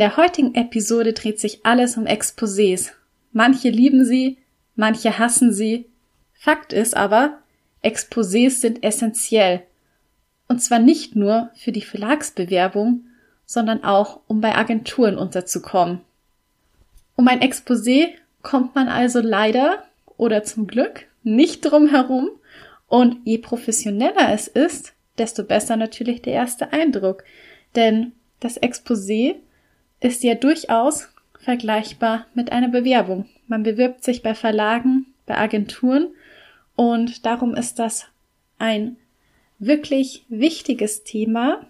Der heutigen Episode dreht sich alles um Exposés. Manche lieben sie, manche hassen sie. Fakt ist aber, Exposés sind essentiell. Und zwar nicht nur für die Verlagsbewerbung, sondern auch, um bei Agenturen unterzukommen. Um ein Exposé kommt man also leider oder zum Glück nicht drum herum. Und je professioneller es ist, desto besser natürlich der erste Eindruck. Denn das Exposé ist ja durchaus vergleichbar mit einer Bewerbung. Man bewirbt sich bei Verlagen, bei Agenturen und darum ist das ein wirklich wichtiges Thema.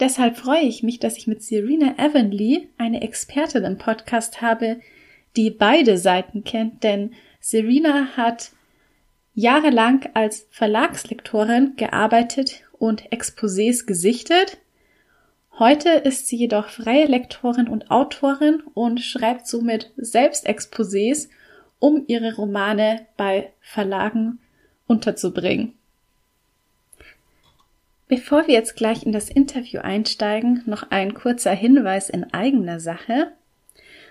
Deshalb freue ich mich, dass ich mit Serena Evanley eine Expertin im Podcast habe, die beide Seiten kennt, denn Serena hat jahrelang als Verlagslektorin gearbeitet und Exposés gesichtet Heute ist sie jedoch freie Lektorin und Autorin und schreibt somit selbst Exposés, um ihre Romane bei Verlagen unterzubringen. Bevor wir jetzt gleich in das Interview einsteigen, noch ein kurzer Hinweis in eigener Sache.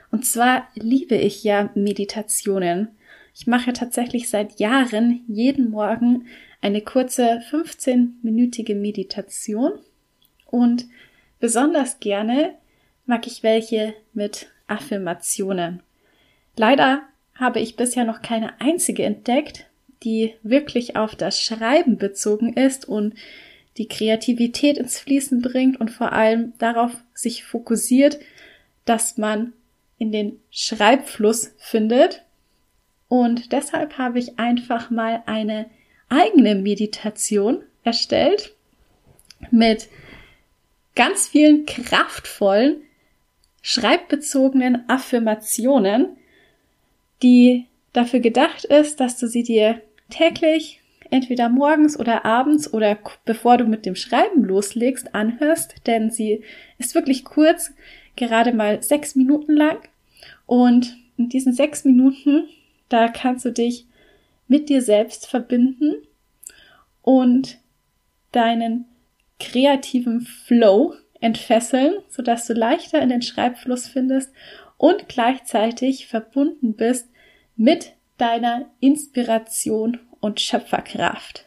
Und zwar liebe ich ja Meditationen. Ich mache tatsächlich seit Jahren jeden Morgen eine kurze 15-minütige Meditation und Besonders gerne mag ich welche mit Affirmationen. Leider habe ich bisher noch keine einzige entdeckt, die wirklich auf das Schreiben bezogen ist und die Kreativität ins Fließen bringt und vor allem darauf sich fokussiert, dass man in den Schreibfluss findet. Und deshalb habe ich einfach mal eine eigene Meditation erstellt mit ganz vielen kraftvollen, schreibbezogenen Affirmationen, die dafür gedacht ist, dass du sie dir täglich entweder morgens oder abends oder bevor du mit dem Schreiben loslegst, anhörst, denn sie ist wirklich kurz, gerade mal sechs Minuten lang. Und in diesen sechs Minuten, da kannst du dich mit dir selbst verbinden und deinen kreativen Flow entfesseln, sodass du leichter in den Schreibfluss findest und gleichzeitig verbunden bist mit deiner Inspiration und Schöpferkraft.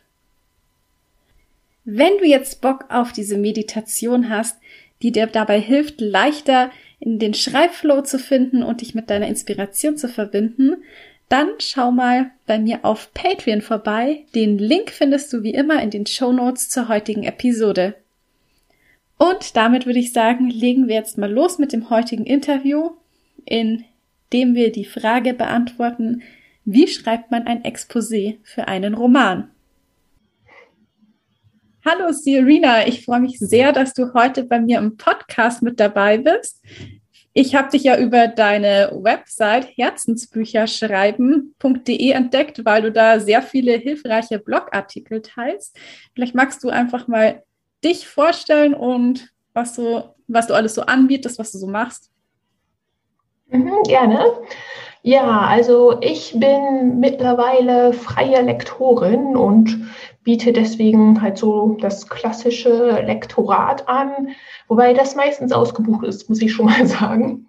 Wenn du jetzt Bock auf diese Meditation hast, die dir dabei hilft, leichter in den Schreibflow zu finden und dich mit deiner Inspiration zu verbinden, dann schau mal bei mir auf Patreon vorbei. Den Link findest du wie immer in den Show Notes zur heutigen Episode. Und damit würde ich sagen, legen wir jetzt mal los mit dem heutigen Interview, in dem wir die Frage beantworten, wie schreibt man ein Exposé für einen Roman? Hallo Serena, ich freue mich sehr, dass du heute bei mir im Podcast mit dabei bist. Ich habe dich ja über deine Website herzensbücherschreiben.de entdeckt, weil du da sehr viele hilfreiche Blogartikel teilst. Vielleicht magst du einfach mal dich vorstellen und was du, was du alles so anbietest, was du so machst. Mhm, gerne. Ja, also ich bin mittlerweile freie Lektorin und biete deswegen halt so das klassische Lektorat an, wobei das meistens ausgebucht ist, muss ich schon mal sagen.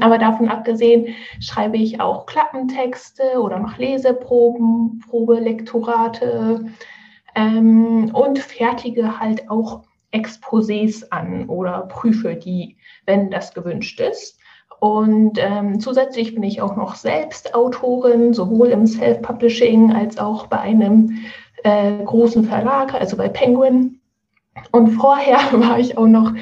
Aber davon abgesehen schreibe ich auch Klappentexte oder noch Leseproben, Probelektorate ähm, und fertige halt auch Exposés an oder prüfe die, wenn das gewünscht ist. Und ähm, zusätzlich bin ich auch noch selbst Autorin, sowohl im Self-Publishing als auch bei einem äh, großen Verlag, also bei Penguin. Und vorher war ich auch noch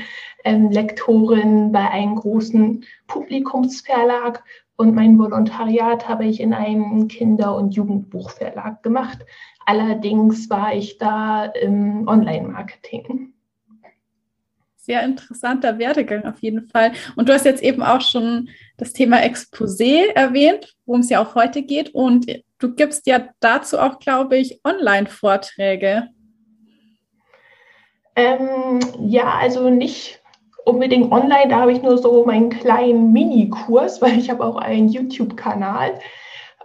ähm, Lektorin bei einem großen Publikumsverlag und mein Volontariat habe ich in einem Kinder- und Jugendbuchverlag gemacht. Allerdings war ich da im Online-Marketing. Sehr interessanter Werdegang auf jeden Fall. Und du hast jetzt eben auch schon das Thema Exposé erwähnt, worum es ja auch heute geht. Und du gibst ja dazu auch, glaube ich, Online-Vorträge. Ähm, ja, also nicht unbedingt online, da habe ich nur so meinen kleinen Mini-Kurs, weil ich habe auch einen YouTube-Kanal.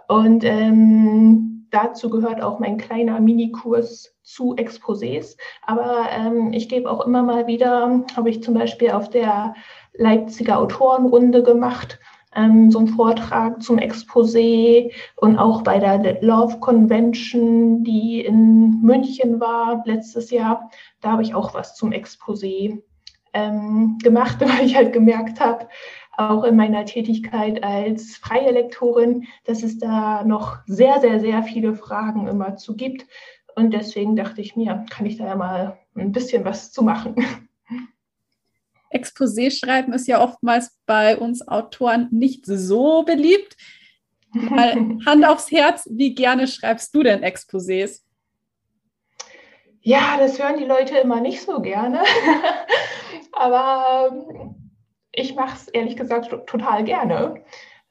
Und ähm, dazu gehört auch mein kleiner Minikurs zu Exposés. Aber ähm, ich gebe auch immer mal wieder, habe ich zum Beispiel auf der Leipziger Autorenrunde gemacht, ähm, so einen Vortrag zum Exposé und auch bei der Love Convention, die in München war letztes Jahr, da habe ich auch was zum Exposé ähm, gemacht, weil ich halt gemerkt habe, auch in meiner Tätigkeit als freie Lektorin, dass es da noch sehr, sehr, sehr viele Fragen immer zu gibt. Und deswegen dachte ich mir, kann ich da ja mal ein bisschen was zu machen. Exposé schreiben ist ja oftmals bei uns Autoren nicht so beliebt. Mal Hand aufs Herz, wie gerne schreibst du denn Exposés? Ja, das hören die Leute immer nicht so gerne. Aber ich mache es ehrlich gesagt total gerne.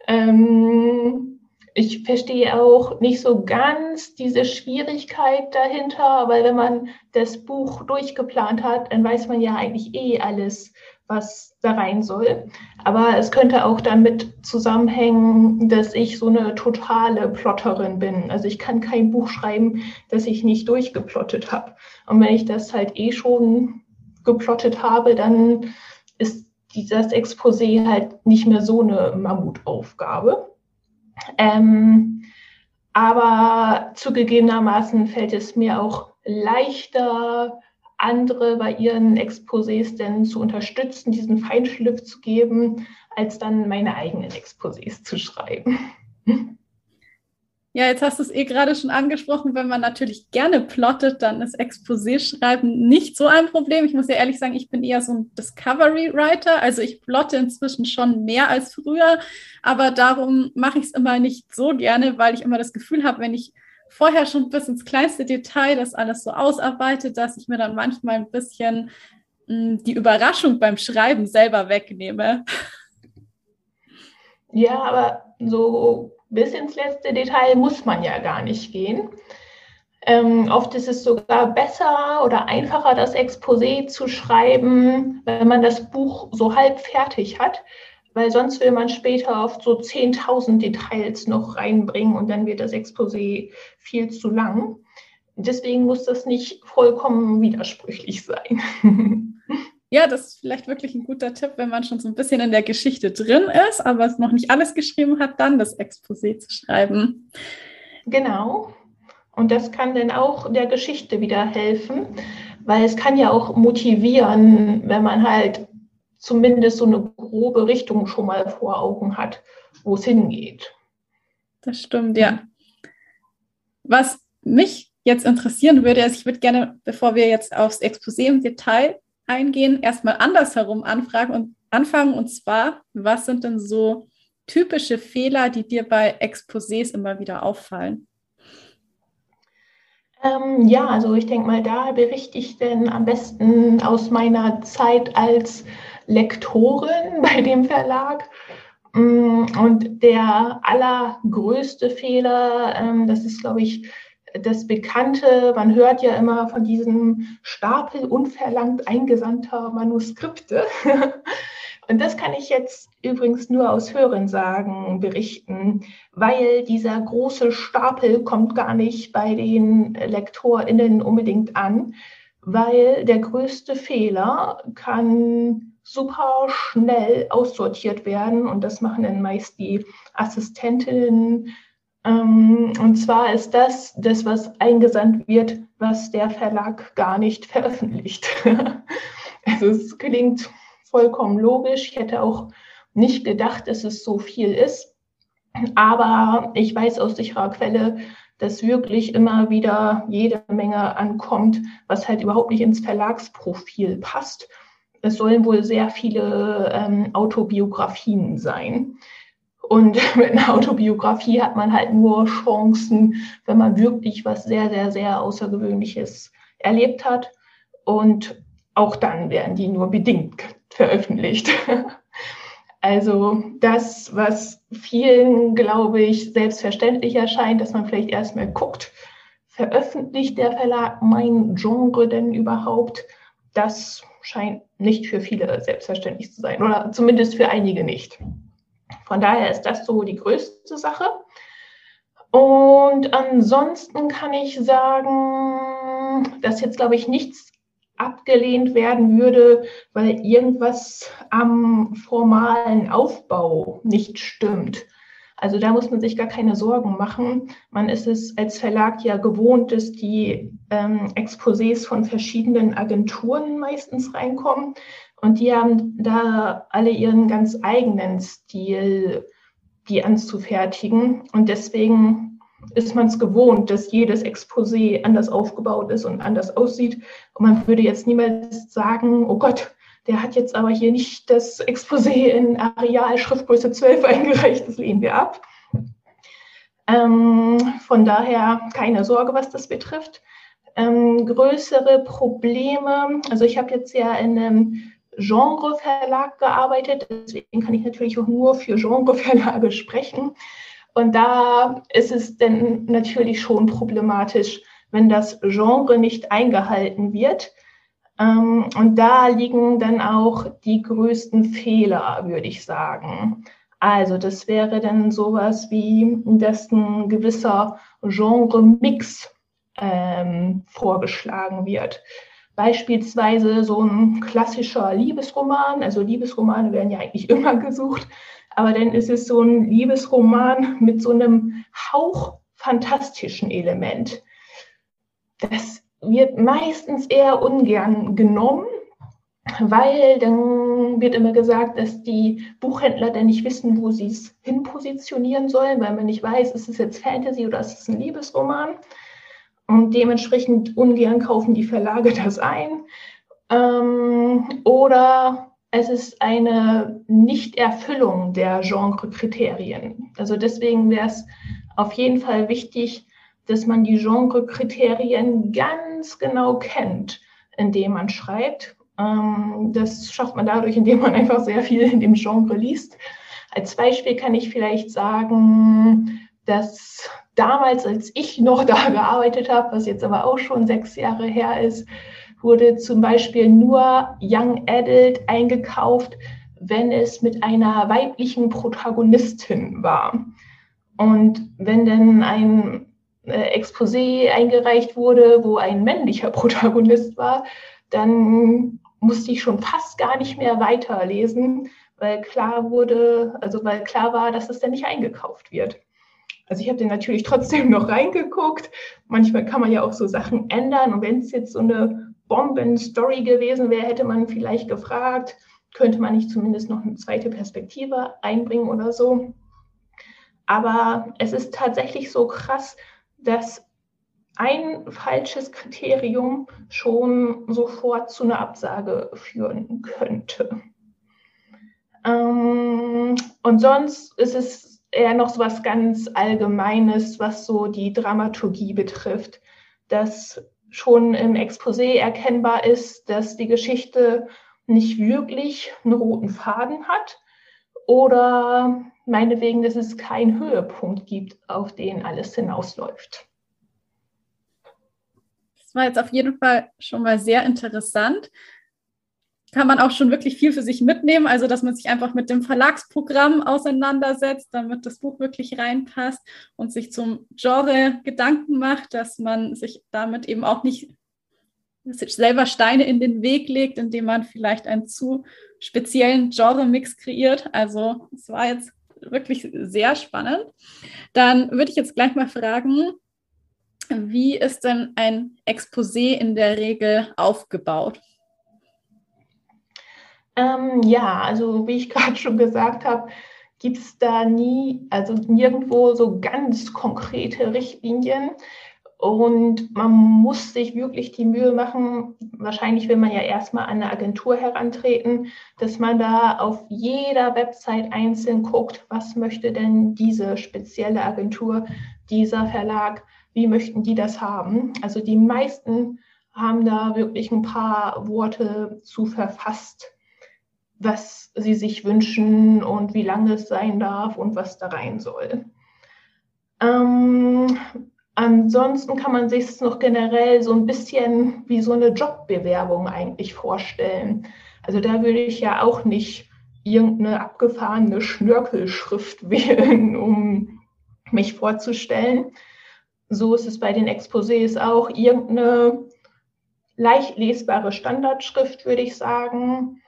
Ähm, ich verstehe auch nicht so ganz diese Schwierigkeit dahinter, weil wenn man das Buch durchgeplant hat, dann weiß man ja eigentlich eh alles, was da rein soll. Aber es könnte auch damit zusammenhängen, dass ich so eine totale Plotterin bin. Also ich kann kein Buch schreiben, das ich nicht durchgeplottet habe. Und wenn ich das halt eh schon geplottet habe, dann ist dieses Exposé halt nicht mehr so eine Mammutaufgabe. Ähm, aber zugegebenermaßen fällt es mir auch leichter, andere bei ihren Exposés denn zu unterstützen, diesen Feinschliff zu geben, als dann meine eigenen Exposés zu schreiben. Ja, jetzt hast du es eh gerade schon angesprochen, wenn man natürlich gerne plottet, dann ist Exposé-Schreiben nicht so ein Problem. Ich muss ja ehrlich sagen, ich bin eher so ein Discovery-Writer, also ich plotte inzwischen schon mehr als früher, aber darum mache ich es immer nicht so gerne, weil ich immer das Gefühl habe, wenn ich vorher schon bis ins kleinste Detail das alles so ausarbeite, dass ich mir dann manchmal ein bisschen mh, hm, die Überraschung beim Schreiben selber wegnehme. Ja, aber so bis ins letzte Detail muss man ja gar nicht gehen. Ähm, oft ist es sogar besser oder einfacher, das Exposé zu schreiben, wenn man das Buch so halb fertig hat, weil sonst will man später oft so 10.000 Details noch reinbringen und dann wird das Exposé viel zu lang. Deswegen muss das nicht vollkommen widersprüchlich sein. Ja, das ist vielleicht wirklich ein guter Tipp, wenn man schon so ein bisschen in der Geschichte drin ist, aber es noch nicht alles geschrieben hat, dann das Exposé zu schreiben. Genau. Und das kann dann auch der Geschichte wieder helfen, weil es kann ja auch motivieren, wenn man halt zumindest so eine grobe Richtung schon mal vor Augen hat, wo es hingeht. Das stimmt, ja. Was mich jetzt interessieren würde, ist, ich würde gerne, bevor wir jetzt aufs Exposé im Detail eingehen, erstmal andersherum anfragen und anfangen. Und zwar, was sind denn so typische Fehler, die dir bei Exposés immer wieder auffallen? Ähm, ja, also ich denke mal, da berichte ich denn am besten aus meiner Zeit als Lektorin bei dem Verlag. Mm, und der allergrößte Fehler, ähm, das ist, glaube ich, das Bekannte, man hört ja immer von diesem Stapel unverlangt eingesandter Manuskripte. Und das kann ich jetzt übrigens nur aus Hörensagen berichten, weil dieser große Stapel kommt gar nicht bei den LektorInnen unbedingt an, weil der größte Fehler kann super schnell aussortiert werden und das machen dann meist die Assistentinnen und zwar ist das das, was eingesandt wird, was der Verlag gar nicht veröffentlicht. also es klingt vollkommen logisch. Ich hätte auch nicht gedacht, dass es so viel ist. Aber ich weiß aus sicherer Quelle, dass wirklich immer wieder jede Menge ankommt, was halt überhaupt nicht ins Verlagsprofil passt. Es sollen wohl sehr viele ähm, Autobiografien sein. Und mit einer Autobiografie hat man halt nur Chancen, wenn man wirklich was sehr, sehr, sehr Außergewöhnliches erlebt hat. Und auch dann werden die nur bedingt veröffentlicht. Also das, was vielen, glaube ich, selbstverständlich erscheint, dass man vielleicht erstmal guckt, veröffentlicht der Verlag mein Genre denn überhaupt? Das scheint nicht für viele selbstverständlich zu sein oder zumindest für einige nicht. Von daher ist das so die größte Sache. Und ansonsten kann ich sagen, dass jetzt, glaube ich, nichts abgelehnt werden würde, weil irgendwas am formalen Aufbau nicht stimmt. Also da muss man sich gar keine Sorgen machen. Man ist es als Verlag ja gewohnt, dass die ähm, Exposés von verschiedenen Agenturen meistens reinkommen. Und die haben da alle ihren ganz eigenen Stil, die anzufertigen. Und deswegen ist man es gewohnt, dass jedes Exposé anders aufgebaut ist und anders aussieht. Und man würde jetzt niemals sagen, oh Gott, der hat jetzt aber hier nicht das Exposé in Areal Schriftgröße 12 eingereicht, das lehnen wir ab. Ähm, von daher keine Sorge, was das betrifft. Ähm, größere Probleme, also ich habe jetzt ja in einem Genreverlag gearbeitet, deswegen kann ich natürlich auch nur für Genreverlage sprechen. Und da ist es dann natürlich schon problematisch, wenn das Genre nicht eingehalten wird. Ähm, und da liegen dann auch die größten Fehler, würde ich sagen. Also das wäre dann sowas wie, dass ein gewisser Genre-Mix ähm, vorgeschlagen wird. Beispielsweise so ein klassischer Liebesroman, also Liebesromane werden ja eigentlich immer gesucht, aber dann ist es so ein Liebesroman mit so einem Hauch fantastischen Element. Das wird meistens eher ungern genommen, weil dann wird immer gesagt, dass die Buchhändler dann nicht wissen, wo sie es hinpositionieren sollen, weil man nicht weiß, ist es jetzt Fantasy oder ist es ein Liebesroman. Und dementsprechend ungern kaufen die Verlage das ein. Ähm, oder es ist eine Nichterfüllung der Genrekriterien. Also deswegen wäre es auf jeden Fall wichtig, dass man die Genrekriterien ganz genau kennt, indem man schreibt. Ähm, das schafft man dadurch, indem man einfach sehr viel in dem Genre liest. Als Beispiel kann ich vielleicht sagen, dass damals, als ich noch da gearbeitet habe, was jetzt aber auch schon sechs Jahre her ist, wurde zum Beispiel nur Young Adult eingekauft, wenn es mit einer weiblichen Protagonistin war. Und wenn dann ein äh, Exposé eingereicht wurde, wo ein männlicher Protagonist war, dann musste ich schon fast gar nicht mehr weiterlesen, weil klar wurde, also weil klar war, dass es dann nicht eingekauft wird. Also ich habe den natürlich trotzdem noch reingeguckt. Manchmal kann man ja auch so Sachen ändern. Und wenn es jetzt so eine Bomben-Story gewesen wäre, hätte man vielleicht gefragt, könnte man nicht zumindest noch eine zweite Perspektive einbringen oder so. Aber es ist tatsächlich so krass, dass ein falsches Kriterium schon sofort zu einer Absage führen könnte. Ähm, und sonst ist es eher noch so was ganz Allgemeines, was so die Dramaturgie betrifft, dass schon im Exposé erkennbar ist, dass die Geschichte nicht wirklich einen roten Faden hat oder meinetwegen, dass es keinen Höhepunkt gibt, auf den alles hinausläuft. Das war jetzt auf jeden Fall schon mal sehr interessant kann man auch schon wirklich viel für sich mitnehmen. Also, dass man sich einfach mit dem Verlagsprogramm auseinandersetzt, damit das Buch wirklich reinpasst und sich zum Genre Gedanken macht, dass man sich damit eben auch nicht selber Steine in den Weg legt, indem man vielleicht einen zu speziellen Genre-Mix kreiert. Also, es war jetzt wirklich sehr spannend. Dann würde ich jetzt gleich mal fragen, wie ist denn ein Exposé in der Regel aufgebaut? Ähm, ja, also wie ich gerade schon gesagt habe, gibt es da nie, also nirgendwo so ganz konkrete Richtlinien. Und man muss sich wirklich die Mühe machen, wahrscheinlich will man ja erstmal an eine Agentur herantreten, dass man da auf jeder Website einzeln guckt, was möchte denn diese spezielle Agentur, dieser Verlag, wie möchten die das haben. Also die meisten haben da wirklich ein paar Worte zu verfasst, was sie sich wünschen und wie lange es sein darf und was da rein soll. Ähm, ansonsten kann man sich es noch generell so ein bisschen wie so eine Jobbewerbung eigentlich vorstellen. Also da würde ich ja auch nicht irgendeine abgefahrene Schnörkelschrift wählen, um mich vorzustellen. So ist es bei den Exposés auch irgendeine leicht lesbare Standardschrift, würde ich sagen.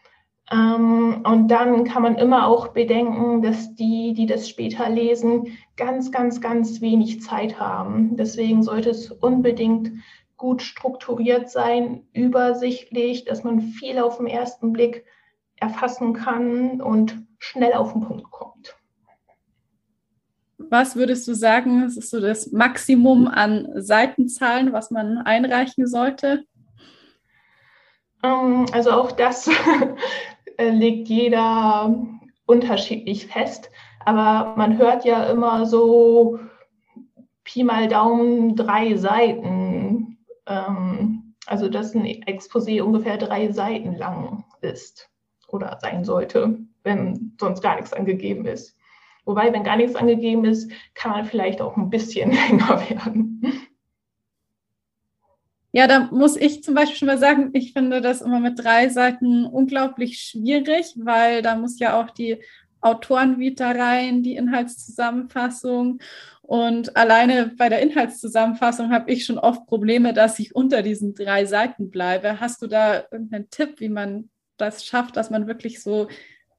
Ähm, und dann kann man immer auch bedenken, dass die, die das später lesen, ganz, ganz, ganz wenig Zeit haben. Deswegen sollte es unbedingt gut strukturiert sein, übersichtlich, dass man viel auf den ersten Blick erfassen kann und schnell auf den Punkt kommt. Was würdest du sagen, ist so das Maximum an Seitenzahlen, was man einreichen sollte? Ähm, also auch das legt jeder unterschiedlich fest. Aber man hört ja immer so Pi mal Daumen drei Seiten. Ähm, also dass ein Exposé ungefähr drei Seiten lang ist oder sein sollte, wenn sonst gar nichts angegeben ist. Wobei, wenn gar nichts angegeben ist, kann man vielleicht auch ein bisschen länger werden. Ja, da muss ich zum Beispiel schon mal sagen, ich finde das immer mit drei Seiten unglaublich schwierig, weil da muss ja auch die Autorenvita rein, die Inhaltszusammenfassung. Und alleine bei der Inhaltszusammenfassung habe ich schon oft Probleme, dass ich unter diesen drei Seiten bleibe. Hast du da irgendeinen Tipp, wie man das schafft, dass man wirklich so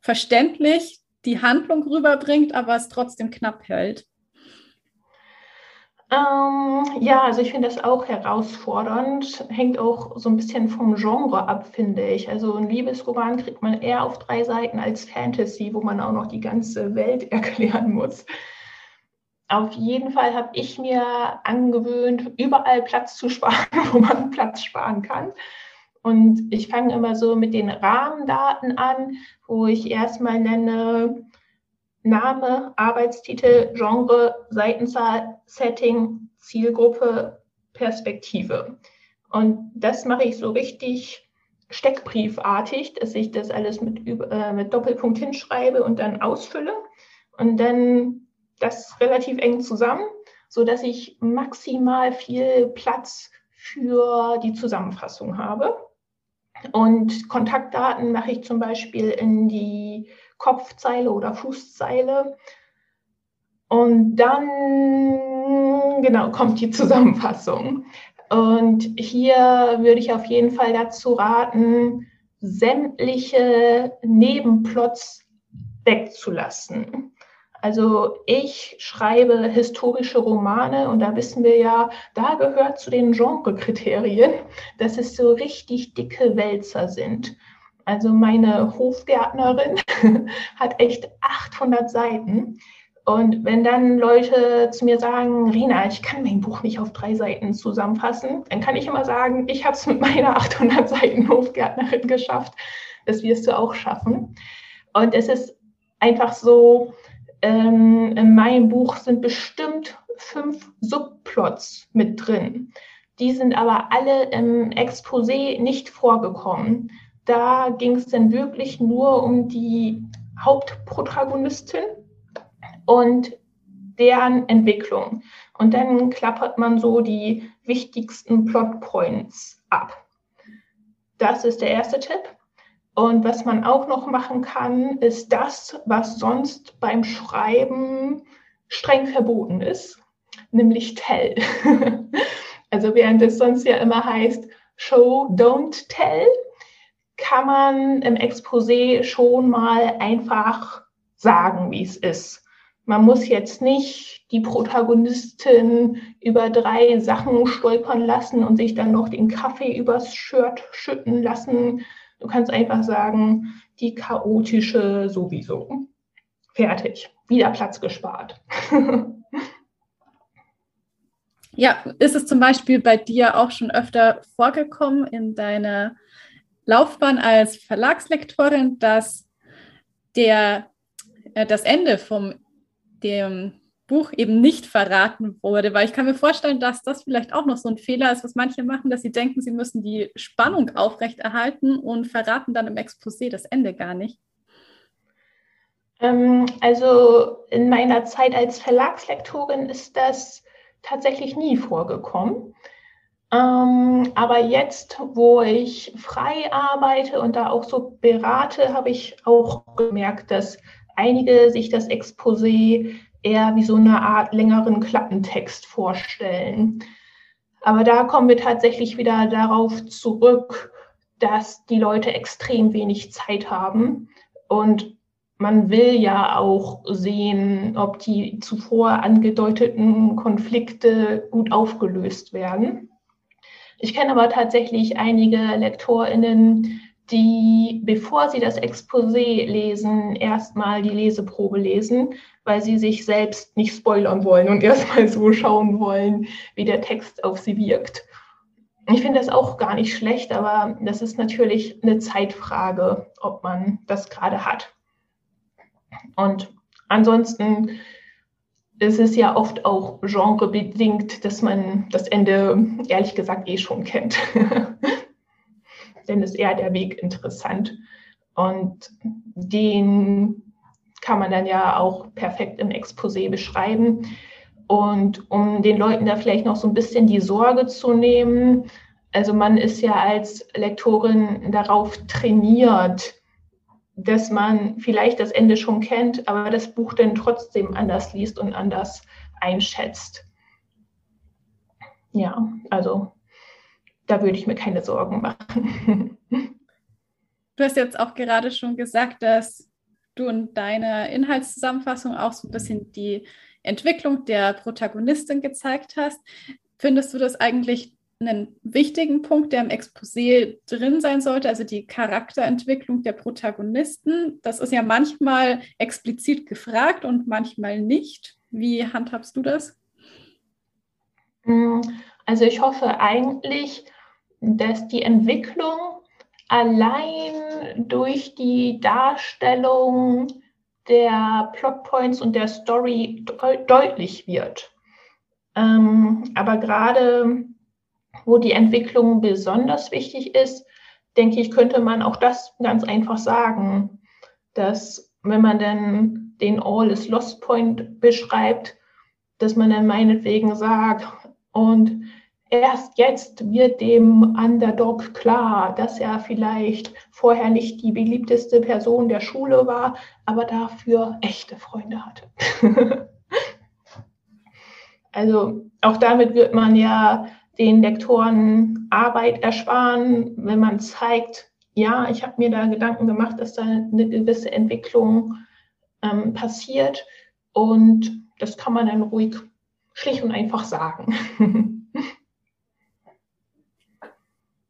verständlich die Handlung rüberbringt, aber es trotzdem knapp hält? Ähm, ja, also ich finde das auch herausfordernd. Hängt auch so ein bisschen vom Genre ab, finde ich. Also ein Liebesroman kriegt man eher auf drei Seiten als Fantasy, wo man auch noch die ganze Welt erklären muss. Auf jeden Fall habe ich mir angewöhnt, überall Platz zu sparen, wo man Platz sparen kann. Und ich fange immer so mit den Rahmendaten an, wo ich erstmal nenne, Name, Arbeitstitel, Genre, Seitenzahl, Setting, Zielgruppe, Perspektive. Und das mache ich so richtig steckbriefartig, dass ich das alles mit, äh, mit Doppelpunkt hinschreibe und dann ausfülle. Und dann das relativ eng zusammen, sodass ich maximal viel Platz für die Zusammenfassung habe. Und Kontaktdaten mache ich zum Beispiel in die Kopfzeile oder Fußzeile. Und dann, genau, kommt die Zusammenfassung. Und hier würde ich auf jeden Fall dazu raten, sämtliche Nebenplots wegzulassen. Also ich schreibe historische Romane und da wissen wir ja, da gehört zu den Genrekriterien, dass es so richtig dicke Wälzer sind. Also meine Hofgärtnerin hat echt 800 Seiten. Und wenn dann Leute zu mir sagen, Rina, ich kann mein Buch nicht auf drei Seiten zusammenfassen, dann kann ich immer sagen, ich habe es mit meiner 800 Seiten Hofgärtnerin geschafft. Das wirst du auch schaffen. Und es ist einfach so, ähm, in meinem Buch sind bestimmt fünf Subplots mit drin. Die sind aber alle im Exposé nicht vorgekommen. Da ging es dann wirklich nur um die Hauptprotagonistin und deren Entwicklung. Und dann klappert man so die wichtigsten Plotpoints ab. Das ist der erste Tipp. Und was man auch noch machen kann, ist das, was sonst beim Schreiben streng verboten ist, nämlich Tell. also während es sonst ja immer heißt, Show, don't tell, kann man im Exposé schon mal einfach sagen, wie es ist. Man muss jetzt nicht die Protagonistin über drei Sachen stolpern lassen und sich dann noch den Kaffee übers Shirt schütten lassen. Du kannst einfach sagen, die chaotische sowieso. Fertig. Wieder Platz gespart. ja, ist es zum Beispiel bei dir auch schon öfter vorgekommen in deiner Laufbahn als Verlagslektorin, dass der, äh, das Ende vom dem Buch eben nicht verraten wurde, weil ich kann mir vorstellen, dass das vielleicht auch noch so ein Fehler ist, was manche machen, dass sie denken, sie müssen die Spannung aufrechterhalten und verraten dann im Exposé das Ende gar nicht. Ähm, also in meiner Zeit als Verlagslektorin ist das tatsächlich nie vorgekommen. Ähm, aber jetzt, wo ich frei arbeite und da auch so berate, habe ich auch gemerkt, dass einige sich das Exposé eher wie so eine Art längeren Klappentext vorstellen. Aber da kommen wir tatsächlich wieder darauf zurück, dass die Leute extrem wenig Zeit haben und man will ja auch sehen, ob die zuvor angedeuteten Konflikte gut aufgelöst werden. Ich kenne aber tatsächlich einige LektorInnen, die, bevor sie das Exposé lesen, erstmal die Leseprobe lesen, weil sie sich selbst nicht spoilern wollen und erstmal so schauen wollen, wie der Text auf sie wirkt. Ich finde das auch gar nicht schlecht, aber das ist natürlich eine Zeitfrage, ob man das gerade hat. Und ansonsten ist es ja oft auch genrebedingt, dass man das Ende ehrlich gesagt eh schon kennt. Denn ist eher der Weg interessant. Und den kann man dann ja auch perfekt im Exposé beschreiben. Und um den Leuten da vielleicht noch so ein bisschen die Sorge zu nehmen, also man ist ja als Lektorin darauf trainiert, dass man vielleicht das Ende schon kennt, aber das Buch dann trotzdem anders liest und anders einschätzt. Ja, also da würde ich mir keine Sorgen machen. Du hast jetzt auch gerade schon gesagt, dass du in deiner Inhaltszusammenfassung auch so ein bisschen die Entwicklung der Protagonistin gezeigt hast. Findest du das eigentlich einen wichtigen Punkt, der im Exposé drin sein sollte, also die Charakterentwicklung der Protagonisten. Das ist ja manchmal explizit gefragt und manchmal nicht. Wie handhabst du das? Mm, also ich hoffe eigentlich, dass die Entwicklung allein durch die Darstellung der Plotpoints und der Story de deutlich wird. Ähm, aber gerade wo die Entwicklung besonders wichtig ist, denke ich, könnte man auch das ganz einfach sagen, dass wenn man dann den All is Lost Point beschreibt, dass man dann meinetwegen sagt, und erst jetzt wird dem Underdog klar, dass er vielleicht vorher nicht die beliebteste Person der Schule war, aber dafür echte Freunde hatte. also auch damit wird man ja den Lektoren Arbeit ersparen, wenn man zeigt, ja, ich habe mir da Gedanken gemacht, dass da eine gewisse Entwicklung ähm, passiert und das kann man dann ruhig schlicht und einfach sagen.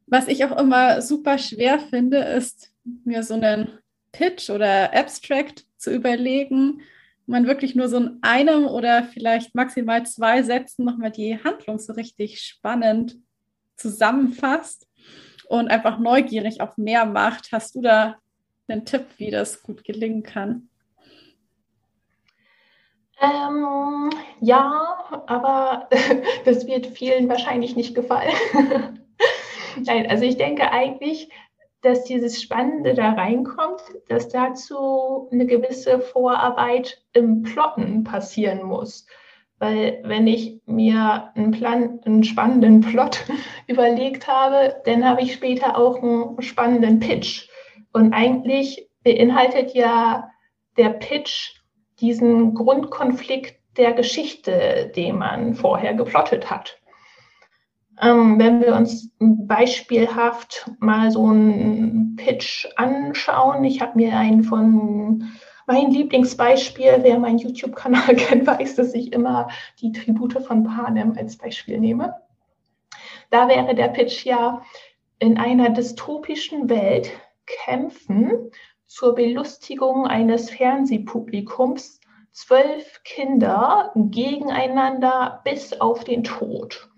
Was ich auch immer super schwer finde, ist mir so einen Pitch oder Abstract zu überlegen, man wirklich nur so in einem oder vielleicht maximal zwei Sätzen nochmal die Handlung so richtig spannend zusammenfasst und einfach neugierig auf mehr macht. Hast du da einen Tipp, wie das gut gelingen kann? Ähm, ja, aber das wird vielen wahrscheinlich nicht gefallen. Nein, also ich denke eigentlich, dass dieses Spannende da reinkommt, dass dazu eine gewisse Vorarbeit im Plotten passieren muss. Weil wenn ich mir einen, Plan, einen spannenden Plot überlegt habe, dann habe ich später auch einen spannenden Pitch. Und eigentlich beinhaltet ja der Pitch diesen Grundkonflikt der Geschichte, den man vorher geplottet hat. Ähm, wenn wir uns beispielhaft mal so einen Pitch anschauen, ich habe mir einen von mein Lieblingsbeispiel, wer meinen YouTube-Kanal kennt, weiß, dass ich immer die Tribute von Panem als Beispiel nehme. Da wäre der Pitch ja, in einer dystopischen Welt kämpfen zur Belustigung eines Fernsehpublikums zwölf Kinder gegeneinander bis auf den Tod.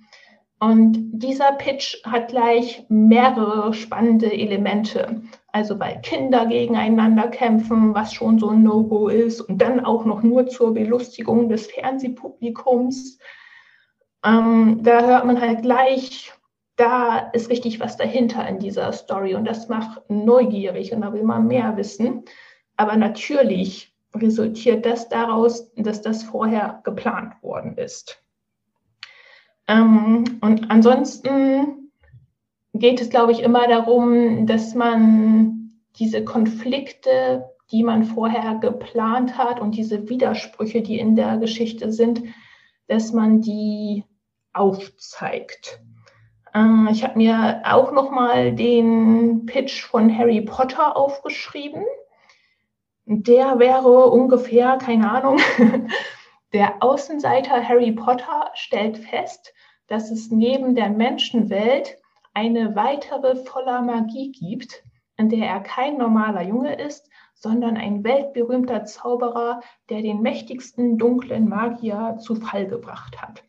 Und dieser Pitch hat gleich mehrere spannende Elemente. Also weil Kinder gegeneinander kämpfen, was schon so ein No-Go ist, und dann auch noch nur zur Belustigung des Fernsehpublikums. Ähm, da hört man halt gleich, da ist richtig was dahinter in dieser Story und das macht neugierig und da will man mehr wissen. Aber natürlich resultiert das daraus, dass das vorher geplant worden ist. Ähm, und ansonsten geht es, glaube ich, immer darum, dass man diese Konflikte, die man vorher geplant hat und diese Widersprüche, die in der Geschichte sind, dass man die aufzeigt. Äh, ich habe mir auch noch mal den Pitch von Harry Potter aufgeschrieben. Der wäre ungefähr, keine Ahnung, der Außenseiter Harry Potter stellt fest, dass es neben der Menschenwelt eine weitere voller Magie gibt, in der er kein normaler Junge ist, sondern ein weltberühmter Zauberer, der den mächtigsten dunklen Magier zu Fall gebracht hat.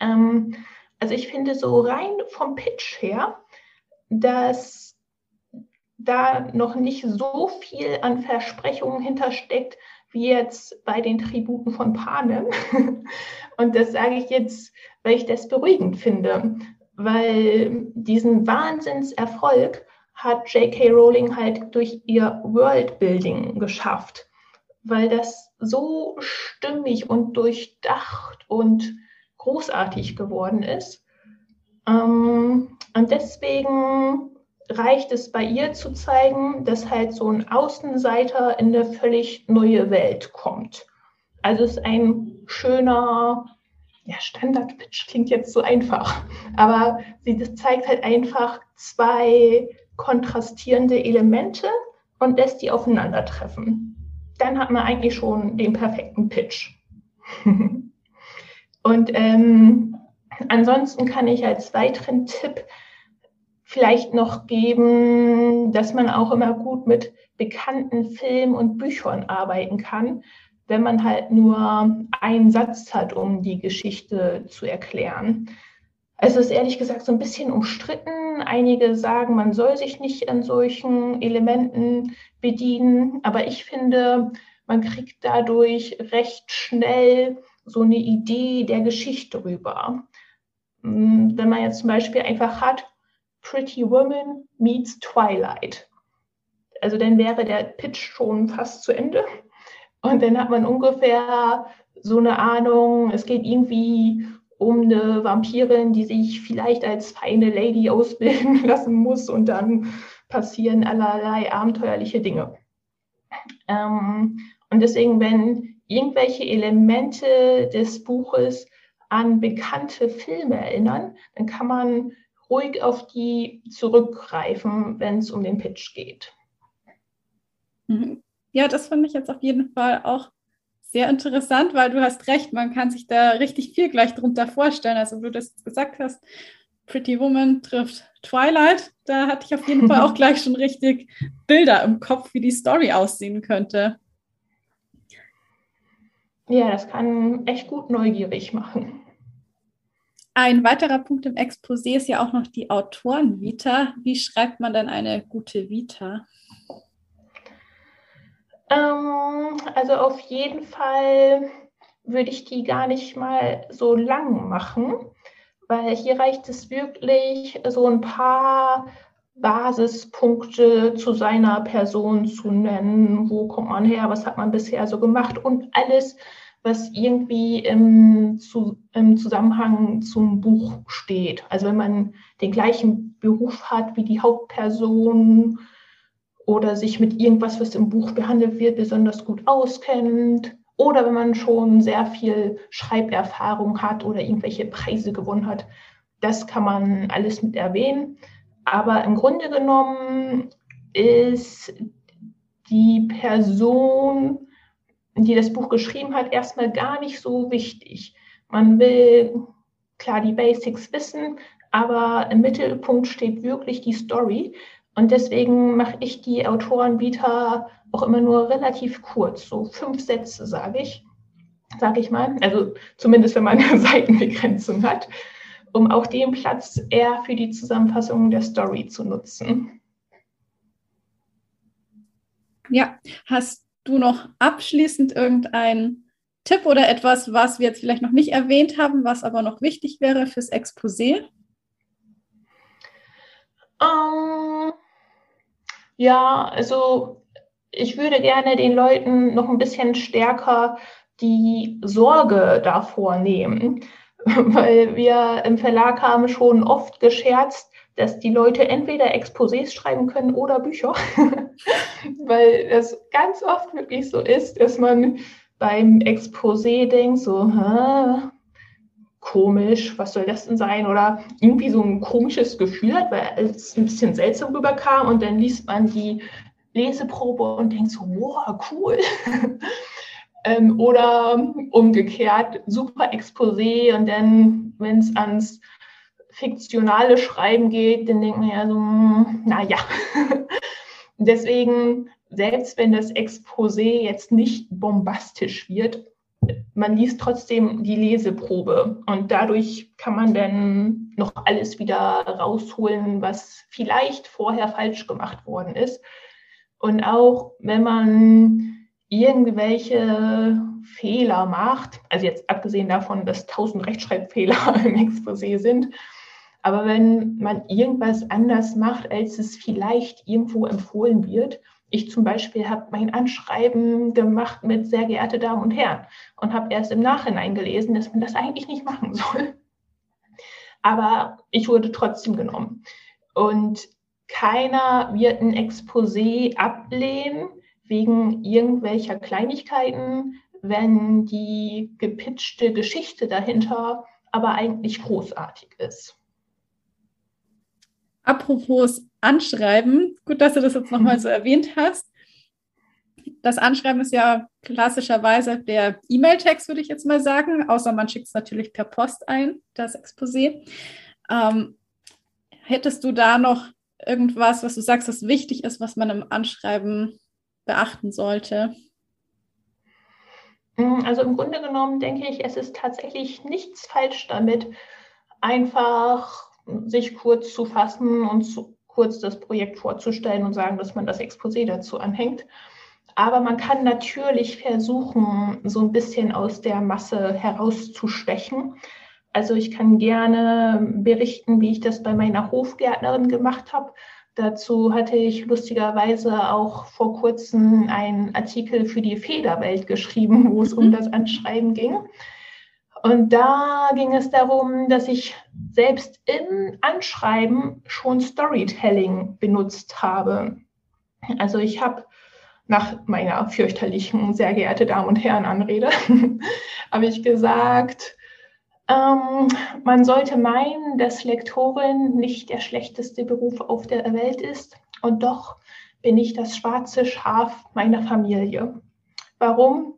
Ähm, also ich finde so rein vom Pitch her, dass da noch nicht so viel an Versprechungen hintersteckt, wie jetzt bei den Tributen von Panem. Und das sage ich jetzt, weil ich das beruhigend finde, weil diesen Wahnsinnserfolg hat J.K. Rowling halt durch ihr Worldbuilding geschafft, weil das so stimmig und durchdacht und großartig geworden ist. Ähm, und deswegen reicht es bei ihr zu zeigen, dass halt so ein Außenseiter in eine völlig neue Welt kommt. Also es ist ein schöner, ja, Standard-Pitch klingt jetzt so einfach, aber sie zeigt halt einfach zwei kontrastierende Elemente und lässt die aufeinandertreffen. Dann hat man eigentlich schon den perfekten Pitch. und ähm, ansonsten kann ich als weiteren Tipp vielleicht noch geben, dass man auch immer gut mit bekannten Filmen und Büchern arbeiten kann, wenn man halt nur einen Satz hat, um die Geschichte zu erklären. Also ist ehrlich gesagt so ein bisschen umstritten. Einige sagen, man soll sich nicht an solchen Elementen bedienen, aber ich finde, man kriegt dadurch recht schnell so eine Idee der Geschichte rüber. Hm, wenn man jetzt zum Beispiel einfach hat, Pretty Woman meets Twilight. Also dann wäre der Pitch schon fast zu Ende. Und dann hat man ungefähr so eine Ahnung, es geht irgendwie um eine Vampirin, die sich vielleicht als feine Lady ausbilden lassen muss und dann passieren allerlei abenteuerliche Dinge. Ähm, und deswegen, wenn irgendwelche Elemente des Buches an bekannte Filme erinnern, dann kann man ruhig auf die zurückgreifen, wenn es um den Pitch geht. Mhm. Ja, das finde ich jetzt auf jeden Fall auch sehr interessant, weil du hast recht, man kann sich da richtig viel gleich drunter vorstellen. Also, du das gesagt hast, Pretty Woman trifft Twilight, da hatte ich auf jeden Fall auch gleich schon richtig Bilder im Kopf, wie die Story aussehen könnte. Ja, das kann echt gut neugierig machen. Ein weiterer Punkt im Exposé ist ja auch noch die Autorenvita. Wie schreibt man denn eine gute Vita? Ähm, also auf jeden Fall würde ich die gar nicht mal so lang machen, weil hier reicht es wirklich, so ein paar Basispunkte zu seiner Person zu nennen. Wo kommt man her? Was hat man bisher so gemacht? Und alles was irgendwie im, zu, im Zusammenhang zum Buch steht. Also wenn man den gleichen Beruf hat wie die Hauptperson oder sich mit irgendwas, was im Buch behandelt wird, besonders gut auskennt. Oder wenn man schon sehr viel Schreiberfahrung hat oder irgendwelche Preise gewonnen hat. Das kann man alles mit erwähnen. Aber im Grunde genommen ist die Person die das Buch geschrieben hat, erstmal gar nicht so wichtig. Man will klar die Basics wissen, aber im Mittelpunkt steht wirklich die Story. Und deswegen mache ich die Autorenvita auch immer nur relativ kurz, so fünf Sätze, sage ich, sage ich mal. Also zumindest, wenn man eine Seitenbegrenzung hat, um auch den Platz eher für die Zusammenfassung der Story zu nutzen. Ja, hast du noch abschließend irgendeinen Tipp oder etwas, was wir jetzt vielleicht noch nicht erwähnt haben, was aber noch wichtig wäre fürs Exposé? Um, ähm, ja, also ich würde gerne den Leuten noch ein bisschen stärker die Sorge davor nehmen, weil wir im Verlag haben schon oft gescherzt, dass die Leute entweder Exposés schreiben können oder Bücher, weil das ganz oft wirklich so ist, dass man beim Exposé denkt, so, Hä, komisch, was soll das denn sein? Oder irgendwie so ein komisches Gefühl hat, weil es ein bisschen seltsam rüberkam und dann liest man die Leseprobe und denkt so, wow, cool. ähm, oder umgekehrt, super Exposé und dann, wenn es ans fiktionale Schreiben geht, dann denkt man ja so, hm, naja. Deswegen, selbst wenn das Exposé jetzt nicht bombastisch wird, man liest trotzdem die Leseprobe und dadurch kann man dann noch alles wieder rausholen, was vielleicht vorher falsch gemacht worden ist. Und auch wenn man irgendwelche Fehler macht, also jetzt abgesehen davon, dass tausend Rechtschreibfehler im Exposé sind, aber wenn man irgendwas anders macht, als es vielleicht irgendwo empfohlen wird, ich zum Beispiel habe mein Anschreiben gemacht mit sehr geehrte Damen und Herren und habe erst im Nachhinein gelesen, dass man das eigentlich nicht machen soll. Aber ich wurde trotzdem genommen. Und keiner wird ein Exposé ablehnen wegen irgendwelcher Kleinigkeiten, wenn die gepitchte Geschichte dahinter aber eigentlich großartig ist. Apropos Anschreiben, gut, dass du das jetzt nochmal so erwähnt hast. Das Anschreiben ist ja klassischerweise der E-Mail-Text, würde ich jetzt mal sagen, außer man schickt es natürlich per Post ein, das Exposé. Ähm, hättest du da noch irgendwas, was du sagst, das wichtig ist, was man im Anschreiben beachten sollte? Mm, also im Grunde genommen denke ich, es ist tatsächlich nichts falsch damit, einfach sich kurz zu fassen und zu, kurz das Projekt vorzustellen und sagen, dass man das Exposé dazu anhängt. Aber man kann natürlich versuchen, so ein bisschen aus der Masse herauszustechen. Also ich kann gerne berichten, wie ich das bei meiner Hofgärtnerin gemacht habe. Dazu hatte ich lustigerweise auch vor kurzem einen Artikel für die Federwelt geschrieben, wo es um mhm. das Anschreiben ging. Und da ging es darum, dass ich selbst im Anschreiben schon Storytelling benutzt habe. Also ich habe nach meiner fürchterlichen, sehr geehrte Damen und Herren Anrede, habe ich gesagt, ähm, man sollte meinen, dass Lektorin nicht der schlechteste Beruf auf der Welt ist. Und doch bin ich das schwarze Schaf meiner Familie. Warum?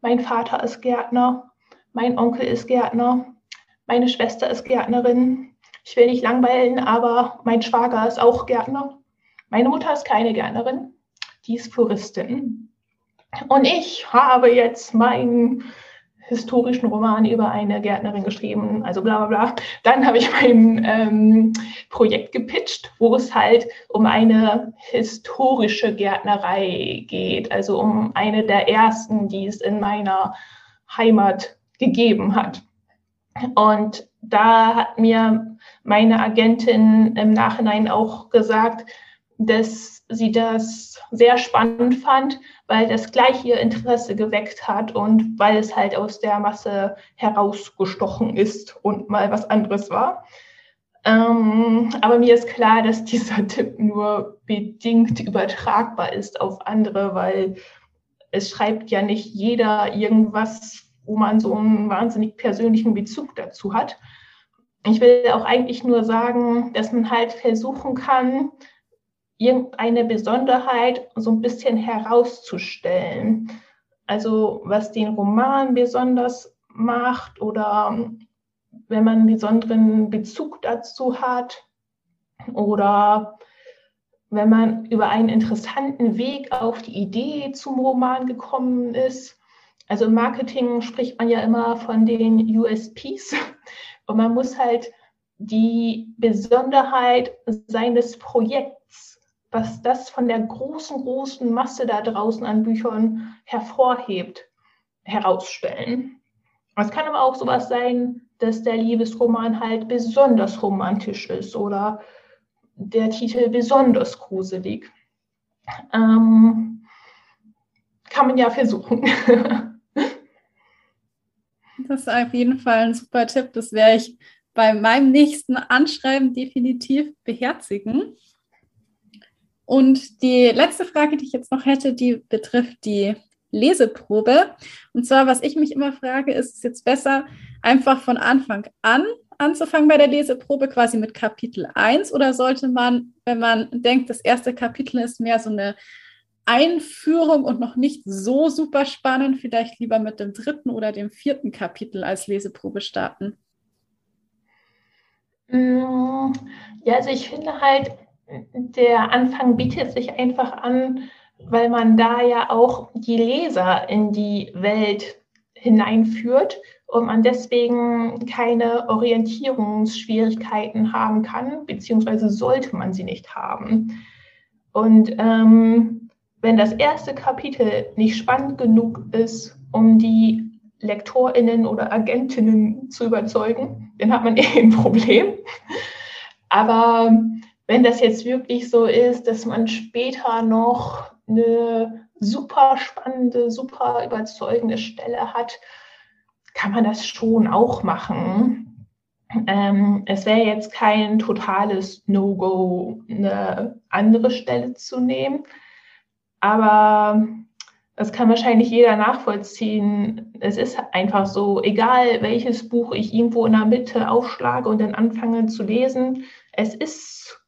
Mein Vater ist Gärtner mein Onkel ist Gärtner, meine Schwester ist Gärtnerin. Ich will nicht langweilen, aber mein Schwager ist auch Gärtner. Meine Mutter ist keine Gärtnerin, die ist Floristin. Und ich habe jetzt meinen historischen Roman über eine Gärtnerin geschrieben, also bla bla bla. Dann habe ich mein ähm, Projekt gepitcht, wo es halt um eine historische Gärtnerei geht, also um eine der ersten, die es in meiner Heimat gegeben hat. Und da hat mir meine Agentin im Nachhinein auch gesagt, dass sie das sehr spannend fand, weil das gleich ihr Interesse geweckt hat und weil es halt aus der Masse herausgestochen ist und mal was anderes war. Ähm, aber mir ist klar, dass dieser Tipp nur bedingt übertragbar ist auf andere, weil es schreibt ja nicht jeder irgendwas wo man so einen wahnsinnig persönlichen Bezug dazu hat. Ich will auch eigentlich nur sagen, dass man halt versuchen kann, irgendeine Besonderheit so ein bisschen herauszustellen. Also was den Roman besonders macht oder wenn man einen besonderen Bezug dazu hat oder wenn man über einen interessanten Weg auf die Idee zum Roman gekommen ist also im Marketing spricht man ja immer von den USPs und man muss halt die Besonderheit seines Projekts was das von der großen, großen Masse da draußen an Büchern hervorhebt, herausstellen. Es kann aber auch sowas sein, dass der Liebesroman halt besonders romantisch ist oder der Titel besonders gruselig. Ähm, kann man ja versuchen. das ist auf jeden Fall ein super Tipp. Das werde ich bei meinem nächsten Anschreiben definitiv beherzigen. Und die letzte Frage, die ich jetzt noch hätte, die betrifft die Leseprobe. Und zwar, was ich mich immer frage, ist es jetzt besser, einfach von Anfang an anzufangen bei der Leseprobe, quasi mit Kapitel 1? Oder sollte man, wenn man denkt, das erste Kapitel ist mehr so eine Einführung und noch nicht so super spannend, vielleicht lieber mit dem dritten oder dem vierten Kapitel als Leseprobe starten? Mm, ja, also ich finde halt, der Anfang bietet sich einfach an, weil man da ja auch die Leser in die Welt hineinführt und man deswegen keine Orientierungsschwierigkeiten haben kann, beziehungsweise sollte man sie nicht haben. Und ähm, wenn das erste Kapitel nicht spannend genug ist, um die LektorInnen oder Agentinnen zu überzeugen, dann hat man eh ein Problem. Aber wenn das jetzt wirklich so ist, dass man später noch eine super spannende, super überzeugende Stelle hat, kann man das schon auch machen. Ähm, es wäre jetzt kein totales No-Go, eine andere Stelle zu nehmen, aber das kann wahrscheinlich jeder nachvollziehen. Es ist einfach so, egal welches Buch ich irgendwo in der Mitte aufschlage und dann anfange zu lesen, es ist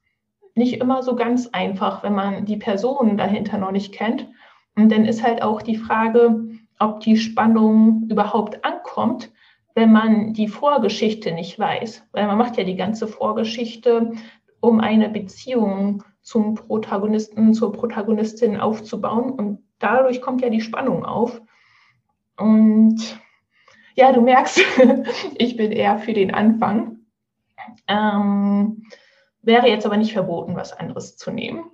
nicht immer so ganz einfach, wenn man die Personen dahinter noch nicht kennt. Und dann ist halt auch die Frage, ob die Spannung überhaupt ankommt, wenn man die Vorgeschichte nicht weiß. Weil man macht ja die ganze Vorgeschichte, um eine Beziehung zum Protagonisten, zur Protagonistin aufzubauen. Und dadurch kommt ja die Spannung auf. Und ja, du merkst, ich bin eher für den Anfang. Ähm, Wäre jetzt aber nicht verboten, was anderes zu nehmen.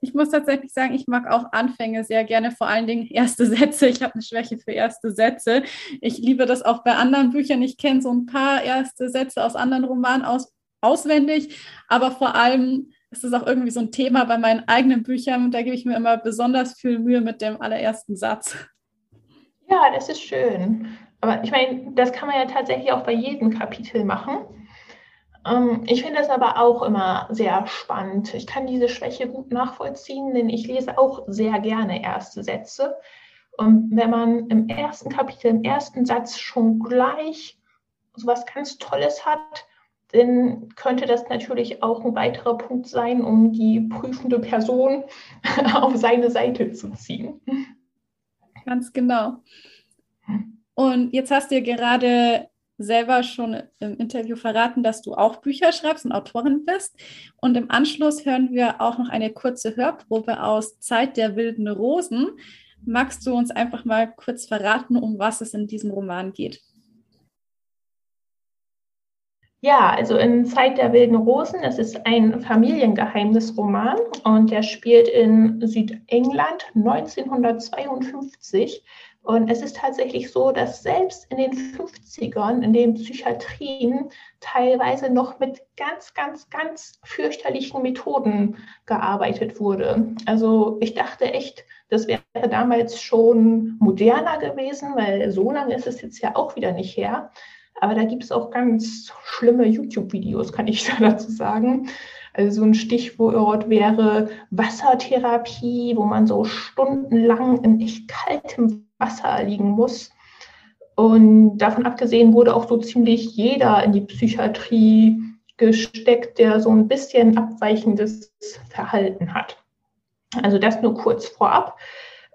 Ich muss tatsächlich sagen, ich mag auch Anfänge sehr gerne, vor allen Dingen erste Sätze. Ich habe eine Schwäche für erste Sätze. Ich liebe das auch bei anderen Büchern. Ich kenne so ein paar erste Sätze aus anderen Romanen aus, auswendig, aber vor allem ist es auch irgendwie so ein Thema bei meinen eigenen Büchern. Da gebe ich mir immer besonders viel Mühe mit dem allerersten Satz. Ja, das ist schön. Aber ich meine, das kann man ja tatsächlich auch bei jedem Kapitel machen. Ähm, ich finde es aber auch immer sehr spannend. Ich kann diese Schwäche gut nachvollziehen, denn ich lese auch sehr gerne erste Sätze. Und wenn man im ersten Kapitel, im ersten Satz schon gleich so was ganz Tolles hat, dann könnte das natürlich auch ein weiterer Punkt sein, um die prüfende Person auf seine Seite zu ziehen. Ganz genau. Und jetzt hast du ja gerade selber schon im Interview verraten, dass du auch Bücher schreibst und Autorin bist. Und im Anschluss hören wir auch noch eine kurze Hörprobe aus Zeit der wilden Rosen. Magst du uns einfach mal kurz verraten, um was es in diesem Roman geht? Ja, also in Zeit der wilden Rosen, das ist ein Familiengeheimnisroman und der spielt in Südengland 1952 und es ist tatsächlich so, dass selbst in den 50ern in den Psychiatrien teilweise noch mit ganz, ganz, ganz fürchterlichen Methoden gearbeitet wurde. Also ich dachte echt, das wäre damals schon moderner gewesen, weil so lange ist es jetzt ja auch wieder nicht her. Aber da gibt es auch ganz schlimme YouTube-Videos, kann ich da dazu sagen. Also so ein Stichwort wäre Wassertherapie, wo man so stundenlang in echt kaltem Wasser liegen muss. Und davon abgesehen wurde auch so ziemlich jeder in die Psychiatrie gesteckt, der so ein bisschen abweichendes Verhalten hat. Also das nur kurz vorab.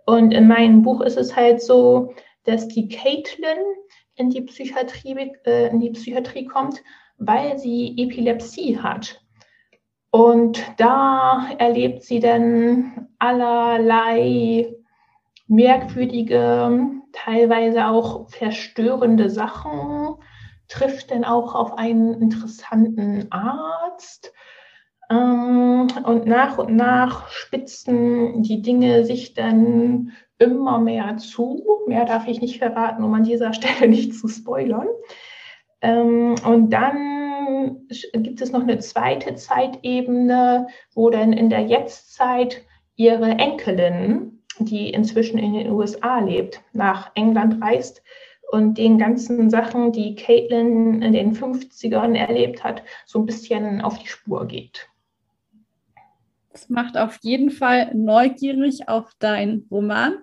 Und in meinem Buch ist es halt so, dass die Caitlin in die Psychiatrie, äh, in die Psychiatrie kommt, weil sie Epilepsie hat. Und da erlebt sie dann allerlei merkwürdige, teilweise auch verstörende Sachen, trifft dann auch auf einen interessanten Arzt. Ähm, und nach und nach spitzen die Dinge sich dann immer mehr zu. Mehr darf ich nicht verraten, um an dieser Stelle nicht zu spoilern. Ähm, und dann gibt es noch eine zweite Zeitebene, wo dann in der Jetztzeit ihre Enkelin, die inzwischen in den USA lebt, nach England reist und den ganzen Sachen, die Caitlin in den 50ern erlebt hat, so ein bisschen auf die Spur geht. Das macht auf jeden Fall neugierig auf deinen Roman.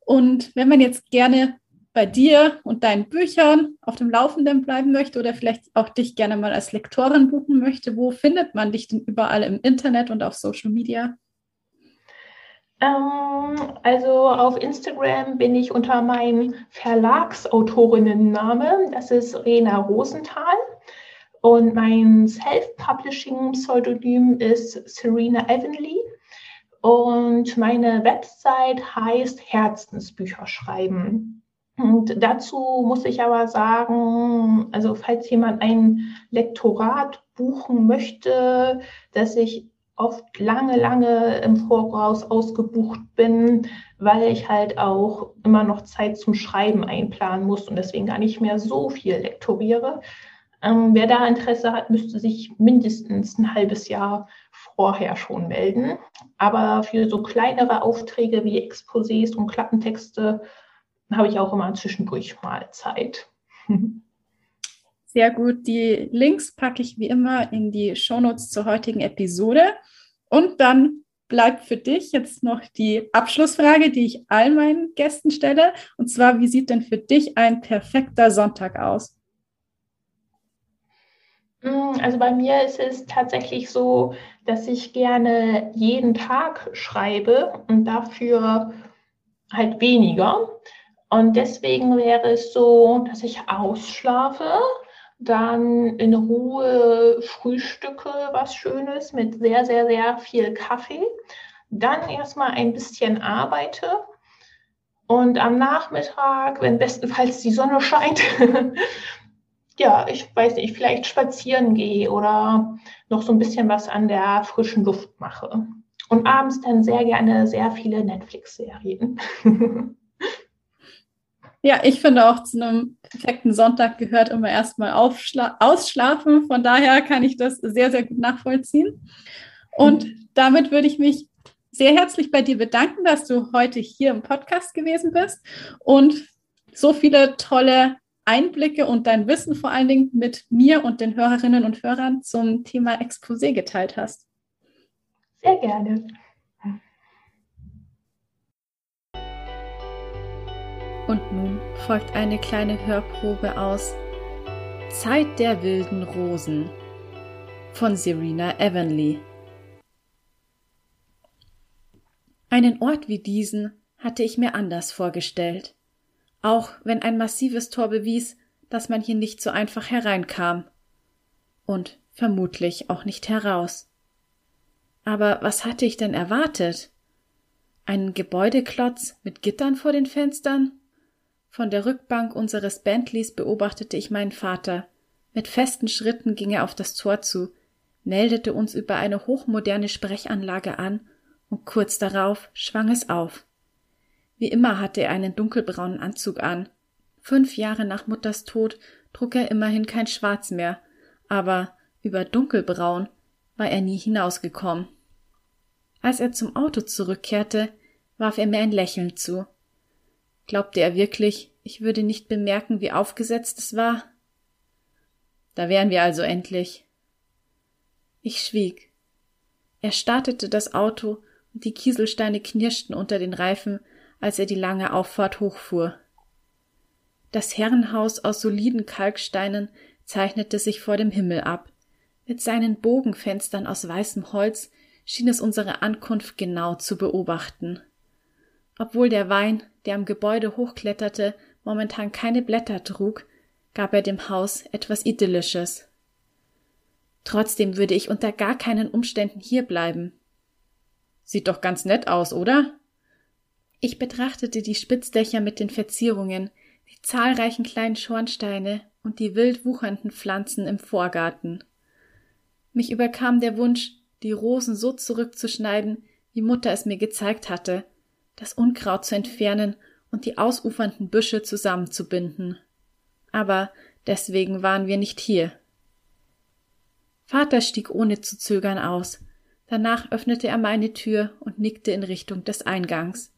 Und wenn man jetzt gerne bei dir und deinen Büchern auf dem Laufenden bleiben möchte oder vielleicht auch dich gerne mal als Lektorin buchen möchte, wo findet man dich denn überall im Internet und auf Social Media? Ähm, also auf Instagram bin ich unter meinem Verlagsautorinnenname, das ist Rena Rosenthal. Und mein Self-Publishing-Pseudonym ist Serena Evanley. Und meine Website heißt Herzensbücher schreiben. Und dazu muss ich aber sagen, also falls jemand ein Lektorat buchen möchte, dass ich oft lange, lange im Voraus ausgebucht bin, weil ich halt auch immer noch Zeit zum Schreiben einplanen muss und deswegen gar nicht mehr so viel lektoriere. Ähm, wer da Interesse hat, müsste sich mindestens ein halbes Jahr vorher schon melden. Aber für so kleinere Aufträge wie Exposés und Klappentexte habe ich auch immer zwischendurch mal Zeit. Sehr gut. Die Links packe ich wie immer in die Shownotes zur heutigen Episode. Und dann bleibt für dich jetzt noch die Abschlussfrage, die ich all meinen Gästen stelle. Und zwar, wie sieht denn für dich ein perfekter Sonntag aus? Mm, also bei mir ist es tatsächlich so, dass ich gerne jeden Tag schreibe und dafür halt weniger. Und deswegen wäre es so, dass ich ausschlafe, dann in Ruhe frühstücke, was Schönes mit sehr, sehr, sehr viel Kaffee, dann erstmal ein bisschen arbeite und am Nachmittag, wenn bestenfalls die Sonne scheint, ja, ich weiß nicht, vielleicht spazieren gehe oder noch so ein bisschen was an der frischen Luft mache. Und abends dann sehr gerne sehr viele Netflix-Serien. Ja, ich finde auch zu einem perfekten Sonntag gehört immer erstmal ausschlafen. Von daher kann ich das sehr, sehr gut nachvollziehen. Und damit würde ich mich sehr herzlich bei dir bedanken, dass du heute hier im Podcast gewesen bist und so viele tolle Einblicke und dein Wissen vor allen Dingen mit mir und den Hörerinnen und Hörern zum Thema Exposé geteilt hast. Sehr gerne. Und nun folgt eine kleine Hörprobe aus Zeit der wilden Rosen von Serena Evanley. Einen Ort wie diesen hatte ich mir anders vorgestellt, auch wenn ein massives Tor bewies, dass man hier nicht so einfach hereinkam und vermutlich auch nicht heraus. Aber was hatte ich denn erwartet? Einen Gebäudeklotz mit Gittern vor den Fenstern? Von der Rückbank unseres Bentleys beobachtete ich meinen Vater. Mit festen Schritten ging er auf das Tor zu, meldete uns über eine hochmoderne Sprechanlage an und kurz darauf schwang es auf. Wie immer hatte er einen dunkelbraunen Anzug an. Fünf Jahre nach Mutters Tod trug er immerhin kein Schwarz mehr, aber über dunkelbraun war er nie hinausgekommen. Als er zum Auto zurückkehrte, warf er mir ein Lächeln zu. Glaubte er wirklich, ich würde nicht bemerken, wie aufgesetzt es war? Da wären wir also endlich. Ich schwieg. Er startete das Auto und die Kieselsteine knirschten unter den Reifen, als er die lange Auffahrt hochfuhr. Das Herrenhaus aus soliden Kalksteinen zeichnete sich vor dem Himmel ab. Mit seinen Bogenfenstern aus weißem Holz schien es unsere Ankunft genau zu beobachten. Obwohl der Wein, der am Gebäude hochkletterte, momentan keine Blätter trug, gab er dem Haus etwas Idyllisches. Trotzdem würde ich unter gar keinen Umständen hier bleiben. Sieht doch ganz nett aus, oder? Ich betrachtete die Spitzdächer mit den Verzierungen, die zahlreichen kleinen Schornsteine und die wild wuchernden Pflanzen im Vorgarten. Mich überkam der Wunsch, die Rosen so zurückzuschneiden, wie Mutter es mir gezeigt hatte, das Unkraut zu entfernen und die ausufernden Büsche zusammenzubinden. Aber deswegen waren wir nicht hier. Vater stieg ohne zu zögern aus. Danach öffnete er meine Tür und nickte in Richtung des Eingangs.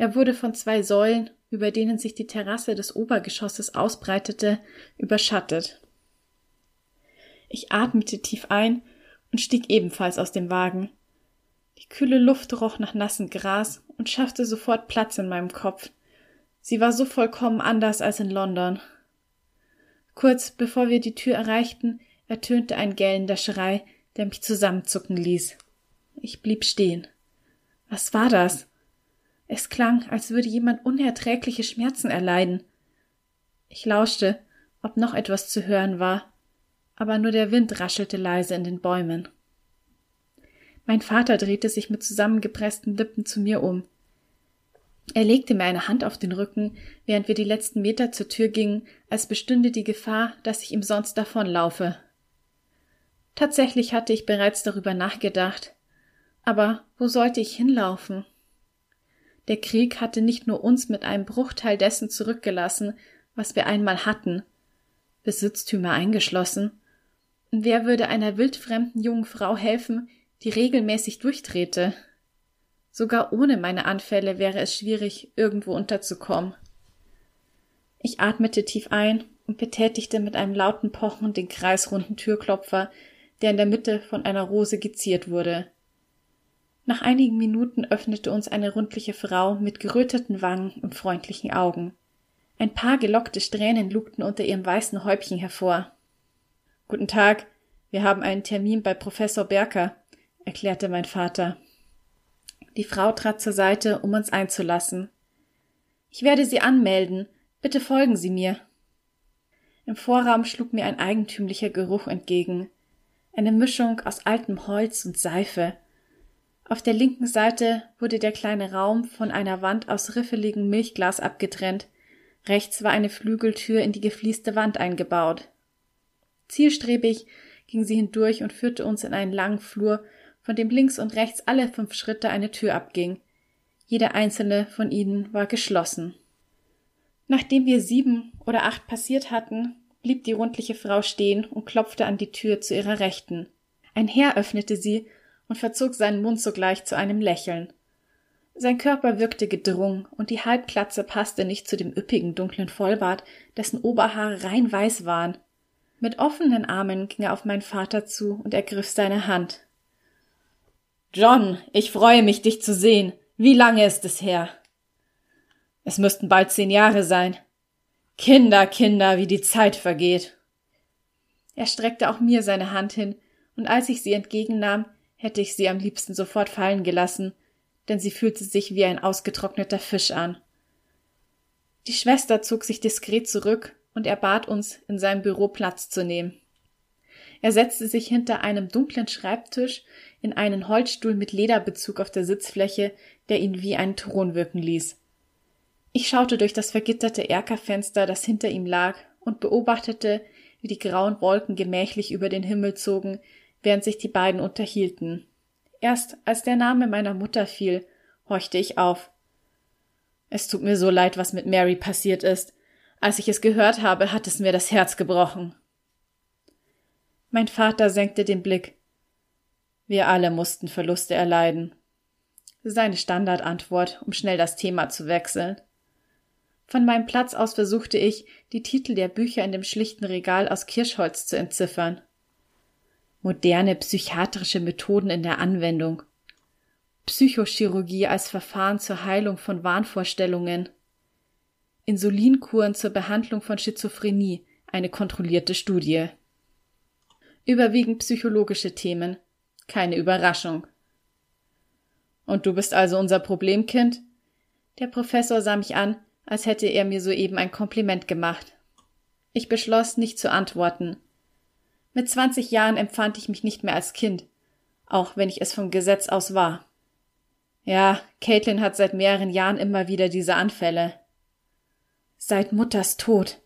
Er wurde von zwei Säulen, über denen sich die Terrasse des Obergeschosses ausbreitete, überschattet. Ich atmete tief ein und stieg ebenfalls aus dem Wagen. Die kühle Luft roch nach nassem Gras und schaffte sofort Platz in meinem Kopf. Sie war so vollkommen anders als in London. Kurz bevor wir die Tür erreichten, ertönte ein gellender Schrei, der mich zusammenzucken ließ. Ich blieb stehen. Was war das? Es klang, als würde jemand unerträgliche Schmerzen erleiden. Ich lauschte, ob noch etwas zu hören war, aber nur der Wind raschelte leise in den Bäumen. Mein Vater drehte sich mit zusammengepressten Lippen zu mir um. Er legte mir eine Hand auf den Rücken, während wir die letzten Meter zur Tür gingen, als bestünde die Gefahr, dass ich ihm sonst davonlaufe. Tatsächlich hatte ich bereits darüber nachgedacht. Aber wo sollte ich hinlaufen? Der Krieg hatte nicht nur uns mit einem Bruchteil dessen zurückgelassen, was wir einmal hatten, Besitztümer eingeschlossen. Und wer würde einer wildfremden jungen Frau helfen, die regelmäßig durchdrehte? Sogar ohne meine Anfälle wäre es schwierig, irgendwo unterzukommen. Ich atmete tief ein und betätigte mit einem lauten Pochen den kreisrunden Türklopfer, der in der Mitte von einer Rose geziert wurde. Nach einigen Minuten öffnete uns eine rundliche Frau mit geröteten Wangen und freundlichen Augen. Ein paar gelockte Strähnen lugten unter ihrem weißen Häubchen hervor. Guten Tag, wir haben einen Termin bei Professor Berker, erklärte mein Vater. Die Frau trat zur Seite, um uns einzulassen. Ich werde Sie anmelden. Bitte folgen Sie mir. Im Vorraum schlug mir ein eigentümlicher Geruch entgegen eine Mischung aus altem Holz und Seife. Auf der linken Seite wurde der kleine Raum von einer Wand aus riffeligem Milchglas abgetrennt, rechts war eine Flügeltür in die gefließte Wand eingebaut. Zielstrebig ging sie hindurch und führte uns in einen langen Flur, von dem links und rechts alle fünf Schritte eine Tür abging. Jede einzelne von ihnen war geschlossen. Nachdem wir sieben oder acht passiert hatten, blieb die rundliche Frau stehen und klopfte an die Tür zu ihrer Rechten. Ein Herr öffnete sie und verzog seinen Mund sogleich zu einem Lächeln. Sein Körper wirkte gedrungen, und die Halbklatze passte nicht zu dem üppigen dunklen Vollbart, dessen Oberhaare rein weiß waren. Mit offenen Armen ging er auf meinen Vater zu und ergriff seine Hand. John, ich freue mich, dich zu sehen. Wie lange ist es her? Es müssten bald zehn Jahre sein. Kinder, Kinder, wie die Zeit vergeht. Er streckte auch mir seine Hand hin, und als ich sie entgegennahm, hätte ich sie am liebsten sofort fallen gelassen, denn sie fühlte sich wie ein ausgetrockneter Fisch an. Die Schwester zog sich diskret zurück, und er bat uns, in seinem Büro Platz zu nehmen. Er setzte sich hinter einem dunklen Schreibtisch in einen Holzstuhl mit Lederbezug auf der Sitzfläche, der ihn wie einen Thron wirken ließ. Ich schaute durch das vergitterte Erkerfenster, das hinter ihm lag, und beobachtete, wie die grauen Wolken gemächlich über den Himmel zogen, während sich die beiden unterhielten. Erst als der Name meiner Mutter fiel, horchte ich auf. Es tut mir so leid, was mit Mary passiert ist. Als ich es gehört habe, hat es mir das Herz gebrochen. Mein Vater senkte den Blick. Wir alle mussten Verluste erleiden. Seine Standardantwort, um schnell das Thema zu wechseln. Von meinem Platz aus versuchte ich, die Titel der Bücher in dem schlichten Regal aus Kirschholz zu entziffern. Moderne psychiatrische Methoden in der Anwendung. Psychochirurgie als Verfahren zur Heilung von Wahnvorstellungen. Insulinkuren zur Behandlung von Schizophrenie, eine kontrollierte Studie. Überwiegend psychologische Themen. Keine Überraschung. Und du bist also unser Problemkind? Der Professor sah mich an, als hätte er mir soeben ein Kompliment gemacht. Ich beschloss, nicht zu antworten. Mit zwanzig Jahren empfand ich mich nicht mehr als Kind, auch wenn ich es vom Gesetz aus war. Ja, Caitlin hat seit mehreren Jahren immer wieder diese Anfälle. Seit Mutters Tod,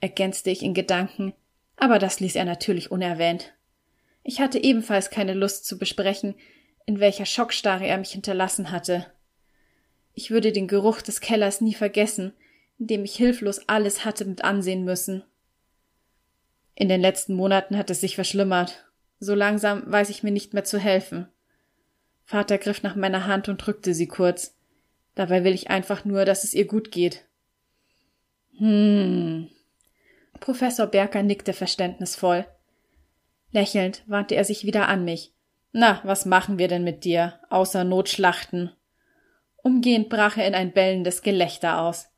ergänzte ich in Gedanken, aber das ließ er natürlich unerwähnt. Ich hatte ebenfalls keine Lust zu besprechen, in welcher Schockstarre er mich hinterlassen hatte. Ich würde den Geruch des Kellers nie vergessen, in dem ich hilflos alles hatte mit ansehen müssen. In den letzten Monaten hat es sich verschlimmert. So langsam weiß ich mir nicht mehr zu helfen. Vater griff nach meiner Hand und drückte sie kurz. Dabei will ich einfach nur, dass es ihr gut geht. Hm. Professor Berker nickte verständnisvoll. Lächelnd wandte er sich wieder an mich. Na, was machen wir denn mit dir, außer Notschlachten? Umgehend brach er in ein bellendes Gelächter aus.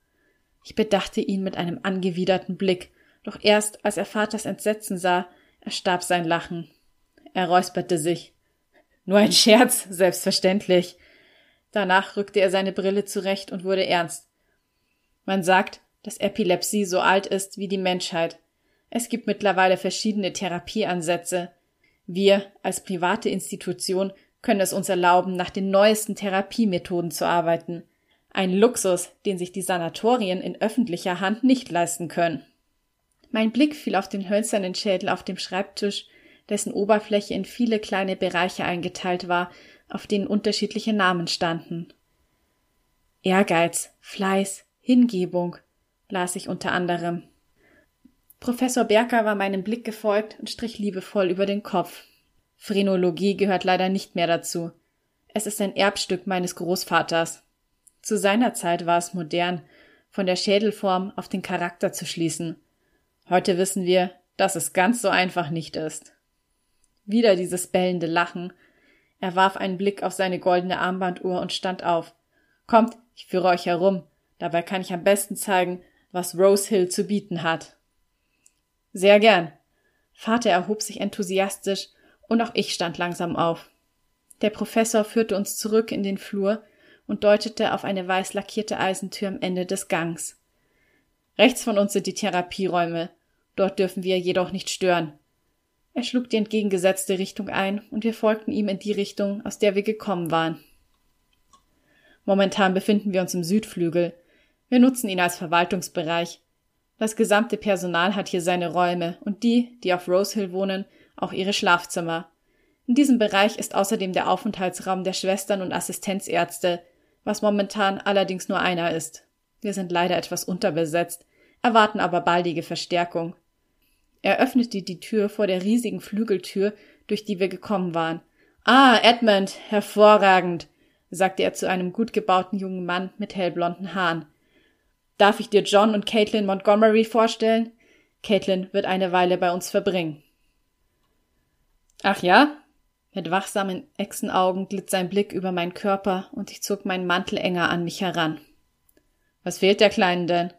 Ich bedachte ihn mit einem angewiderten Blick, doch erst als er Vaters Entsetzen sah, erstarb sein Lachen. Er räusperte sich. Nur ein Scherz, selbstverständlich. Danach rückte er seine Brille zurecht und wurde ernst. Man sagt, dass Epilepsie so alt ist wie die Menschheit. Es gibt mittlerweile verschiedene Therapieansätze. Wir als private Institution können es uns erlauben, nach den neuesten Therapiemethoden zu arbeiten. Ein Luxus, den sich die Sanatorien in öffentlicher Hand nicht leisten können. Mein Blick fiel auf den hölzernen Schädel auf dem Schreibtisch, dessen Oberfläche in viele kleine Bereiche eingeteilt war, auf denen unterschiedliche Namen standen. Ehrgeiz, Fleiß, Hingebung, las ich unter anderem. Professor Berker war meinem Blick gefolgt und strich liebevoll über den Kopf. Phrenologie gehört leider nicht mehr dazu. Es ist ein Erbstück meines Großvaters. Zu seiner Zeit war es modern, von der Schädelform auf den Charakter zu schließen. Heute wissen wir, dass es ganz so einfach nicht ist. Wieder dieses bellende Lachen. Er warf einen Blick auf seine goldene Armbanduhr und stand auf. Kommt, ich führe euch herum. Dabei kann ich am besten zeigen, was Rose Hill zu bieten hat. Sehr gern. Vater erhob sich enthusiastisch und auch ich stand langsam auf. Der Professor führte uns zurück in den Flur und deutete auf eine weiß lackierte Eisentür am Ende des Gangs. Rechts von uns sind die Therapieräume. Dort dürfen wir jedoch nicht stören. Er schlug die entgegengesetzte Richtung ein, und wir folgten ihm in die Richtung, aus der wir gekommen waren. Momentan befinden wir uns im Südflügel. Wir nutzen ihn als Verwaltungsbereich. Das gesamte Personal hat hier seine Räume und die, die auf Rose Hill wohnen, auch ihre Schlafzimmer. In diesem Bereich ist außerdem der Aufenthaltsraum der Schwestern und Assistenzärzte, was momentan allerdings nur einer ist. Wir sind leider etwas unterbesetzt, erwarten aber baldige Verstärkung. Er öffnete die Tür vor der riesigen Flügeltür, durch die wir gekommen waren. Ah, Edmund, hervorragend, sagte er zu einem gut gebauten jungen Mann mit hellblonden Haaren. Darf ich dir John und Caitlin Montgomery vorstellen? Caitlin wird eine Weile bei uns verbringen. Ach ja? Mit wachsamen Echsenaugen glitt sein Blick über meinen Körper und ich zog meinen Mantel enger an mich heran. Was fehlt der Kleinen denn?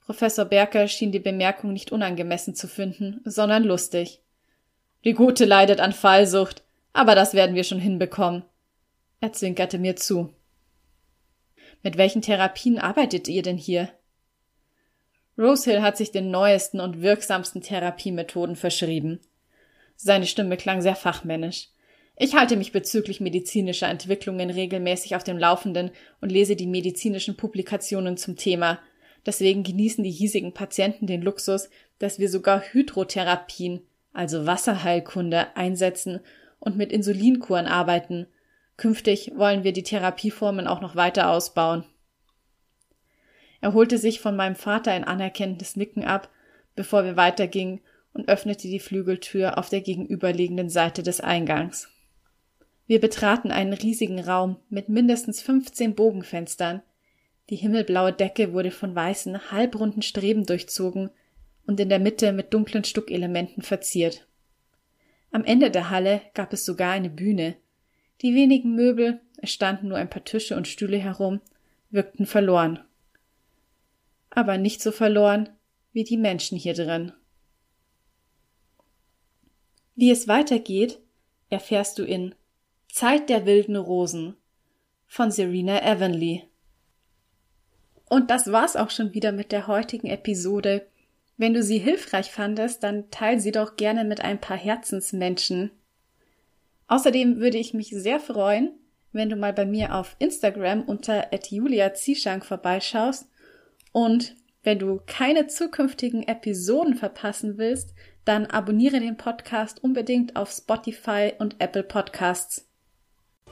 Professor Berker schien die Bemerkung nicht unangemessen zu finden, sondern lustig. Die Gute leidet an Fallsucht, aber das werden wir schon hinbekommen. Er zwinkerte mir zu. Mit welchen Therapien arbeitet ihr denn hier? Rosehill hat sich den neuesten und wirksamsten Therapiemethoden verschrieben. Seine Stimme klang sehr fachmännisch. Ich halte mich bezüglich medizinischer Entwicklungen regelmäßig auf dem Laufenden und lese die medizinischen Publikationen zum Thema. Deswegen genießen die hiesigen Patienten den Luxus, dass wir sogar Hydrotherapien, also Wasserheilkunde, einsetzen und mit Insulinkuren arbeiten. Künftig wollen wir die Therapieformen auch noch weiter ausbauen. Er holte sich von meinem Vater ein anerkennendes Nicken ab, bevor wir weitergingen und öffnete die Flügeltür auf der gegenüberliegenden Seite des Eingangs. Wir betraten einen riesigen Raum mit mindestens 15 Bogenfenstern. Die himmelblaue Decke wurde von weißen, halbrunden Streben durchzogen und in der Mitte mit dunklen Stuckelementen verziert. Am Ende der Halle gab es sogar eine Bühne. Die wenigen Möbel, es standen nur ein paar Tische und Stühle herum, wirkten verloren. Aber nicht so verloren wie die Menschen hier drin. Wie es weitergeht, erfährst du in Zeit der wilden Rosen von Serena Avonlea. Und das war's auch schon wieder mit der heutigen Episode. Wenn du sie hilfreich fandest, dann teil sie doch gerne mit ein paar Herzensmenschen. Außerdem würde ich mich sehr freuen, wenn du mal bei mir auf Instagram unter Julia Zieschank vorbeischaust und wenn du keine zukünftigen Episoden verpassen willst, dann abonniere den Podcast unbedingt auf Spotify und Apple Podcasts.